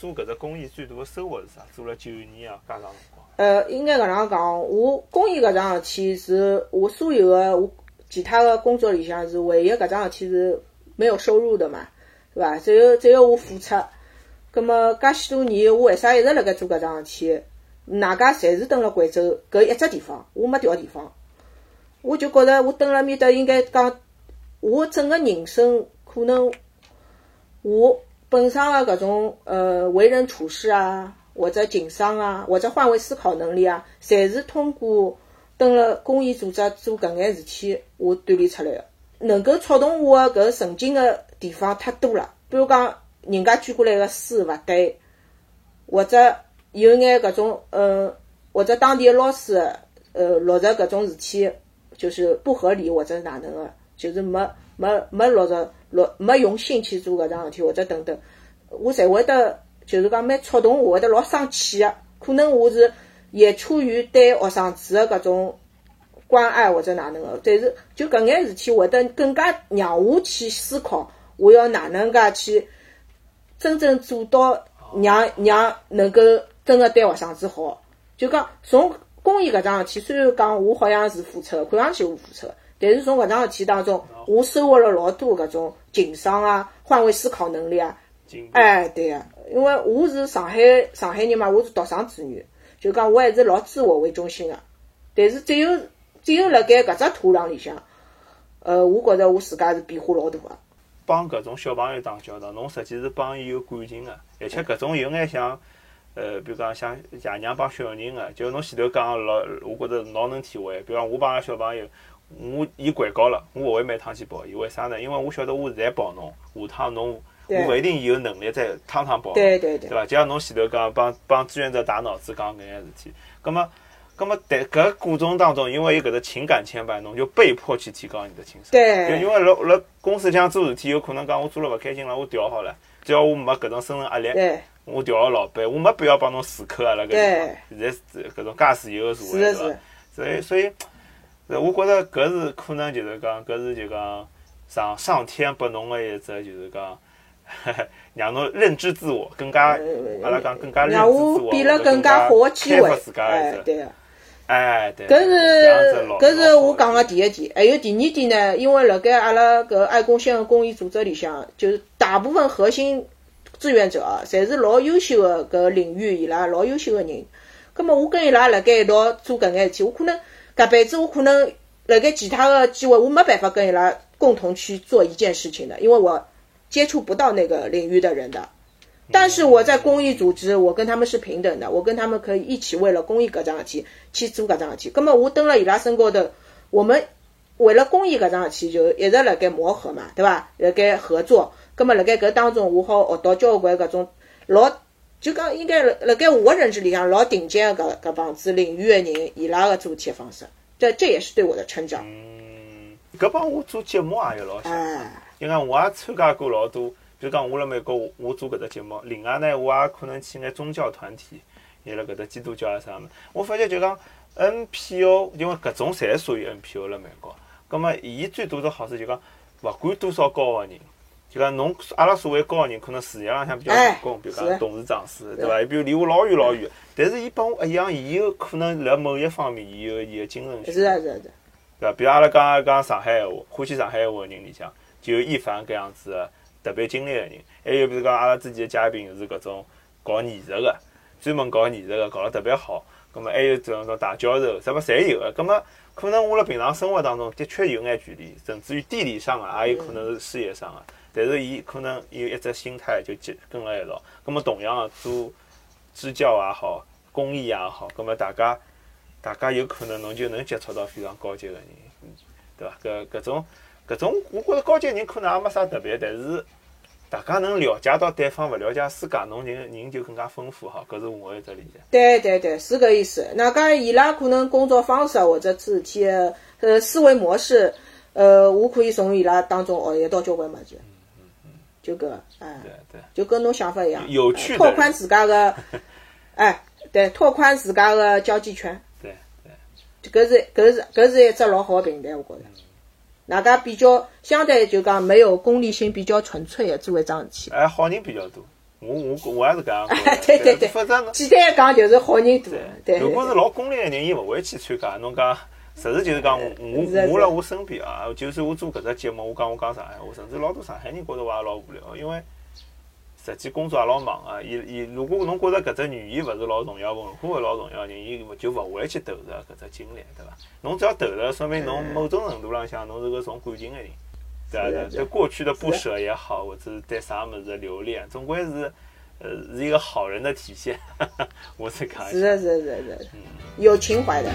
做搿只公益最大的收获是啥？做了九年啊，介长辰光。呃，应该搿能讲，我公益搿桩事体是我所有的我其他的工作里向是唯一搿桩事体是没有收入的嘛，对伐？只有只有我付出。葛末介许多年，我为啥一直辣盖做搿桩事体？大家侪是蹲辣贵州搿一只地方，我没调地方，我就觉着我蹲辣面搭应该讲，我整个人生可能我本身的搿种呃为人处事啊，或者情商啊，或者换位思考能力啊，侪是通过蹲辣公益组织做搿眼事体，我锻炼出来的。能够触动我的搿神经的地方太多了，比如讲人家举过来个书勿对，或者有眼搿种呃，或者当地的老师呃落实搿种事体就是不合理或者是哪能个，就是没没没落实落没用心去做搿桩事体，或者等等，我侪会得就是讲蛮触动，我会得老生气个。可能我是也出于对学生子的搿种关爱或者哪能个，但是就搿眼事体会得更加让我去思考，我要哪能介去真正做到让让能够真个对学生子好。就讲从公益搿桩事体，虽然讲我好像是付出的，看上去我付出的，但是从搿桩事体当中，我收获了老多搿种情商啊、换位思考能力啊。哎，对个、因为我是上海上海人嘛，我是独生子女，就讲我还是老自我为中心个。但是只有只有辣盖搿只土壤里向，呃，我觉着我自家是变化老大个。帮搿种小朋友打交道，侬实际是帮伊有感情个，而且搿种有眼像，呃，比如讲像爷娘帮小人个，就侬前头讲个老，我觉着老能体会。比如讲我帮个小朋友，我伊掼高了，我勿会每趟去抱伊，为啥呢？因为我晓得我现在抱侬，下趟侬我对勿一定有能力再趟趟抱侬。对对对对伐？就像侬前头讲帮帮志愿者打脑子讲搿眼事体，葛么葛么在搿过程当中，因为有搿只情感牵绊，侬就被迫去提高你的情商。就对因为辣辣公司里向做事体，有可能讲我做了勿开心了，我调好了，只要我没搿种生存压力，对，我调个老板，我没必要帮侬死磕阿拉搿地方。现在是搿种介自由个社会，对伐？所以所以，呃我觉着搿是可能就是讲搿是就讲上上天拨侬个一只就是讲。让侬认知自我，更加阿拉讲更加认知让自我，变了更更加好的机会哎对个。哎，对，搿这是老搿是我讲个第一点，还有第二点呢，因为辣盖阿拉搿爱公献个公益组织里向，就是大部分核心志愿者啊，侪是老优秀个搿领域伊拉老优秀个人。葛末我跟伊拉辣盖一道做搿眼事体，我可能搿辈子我可能辣盖其他个机会，我没办法跟伊拉共同去做一件事情的，因为我接触不到那个领域的人的。但是我在公益组织，我跟他们是平等的，我跟他们可以一起为了公益搿桩事体去做搿桩事体。葛末我蹲辣伊拉身高头，我们为了公益搿桩事体就一直辣盖磨合嘛，对伐？辣盖合作。葛末辣盖搿当中，我好学到交关搿种老就讲应该辣辣盖我认知里向老顶尖个搿搿帮子领域的人，伊拉个做事体方式，这这也是对我的成长。嗯，搿帮我做节目也有老像。哎，因为我也参加过老多，比如讲我辣美国，我我做搿只节目，另外呢，我也可能去眼宗教团体，也辣搿只基督教啊啥么，我发觉就讲 NPO，因为搿种侪属于 NPO 辣美国，葛末伊最大的好处就讲，勿管多少高个人，就讲侬阿拉所谓高个人，可能事业浪向比较成功，比如是讲董事长是，对伐？伊比如离我老远老远，但是伊帮我一样，伊有可能辣某一方面，伊有伊个精神是啊是啊是啊，对伐？比如阿拉讲讲上海闲话，欢喜上海闲话个人里向，就有一凡搿样子个特别经历个人，还有比如讲阿拉之前个嘉宾是搿种搞艺术个，专门搞艺术个，搞得特别好。葛末还有这种大教授，什么侪有个。葛末可能我辣平常生活当中的确有眼距离，甚至于地理上啊，也有可能是事业上个。但是伊可能有一只心态就结跟辣一道。葛末同样个做支教也好，公益也好，葛末大家大家有可能侬就能接触到非常高级个人，对伐？搿搿种搿种，我觉着高级人可能也没啥特别，但是大家能了解到对方，勿了解自家，侬人人就更加丰富哈。搿是我一只理解。对对对，是搿意思。那讲伊拉可能工作方式或者做事体呃思维模式，呃，我可以从伊拉当中学习到交关物事。就搿，哎，对对，就跟侬想法一样，有趣拓宽自家个，哎，对，拓宽自家的交际圈。对对，搿是搿是搿是一只老好个平台，我觉着。大家比较相对就讲没有功利性，比较纯粹的做一桩事体。哎，好人比较多。我我我也是搿样觉得。对对对反正简单讲就是好人多，对。如果是老功利的人，伊勿会去参加。侬讲，实事求是讲，我我辣我身边啊，就算我做搿只节目，我讲我讲上海话，甚至老多上海人觉着我也老无聊，因为实际工作也老忙啊。伊伊如果侬觉着搿只语言勿是老重要，文化勿老重要的人，伊就勿会去投入搿只精力，对伐？侬只要投入，说明侬某种程度浪向侬是个重感情个人。对伐对对过去的不舍也好，或者是对啥物事的留恋，总归是，呃，是一个好人的体现。我是讲，是的，是的，是的，有情怀的。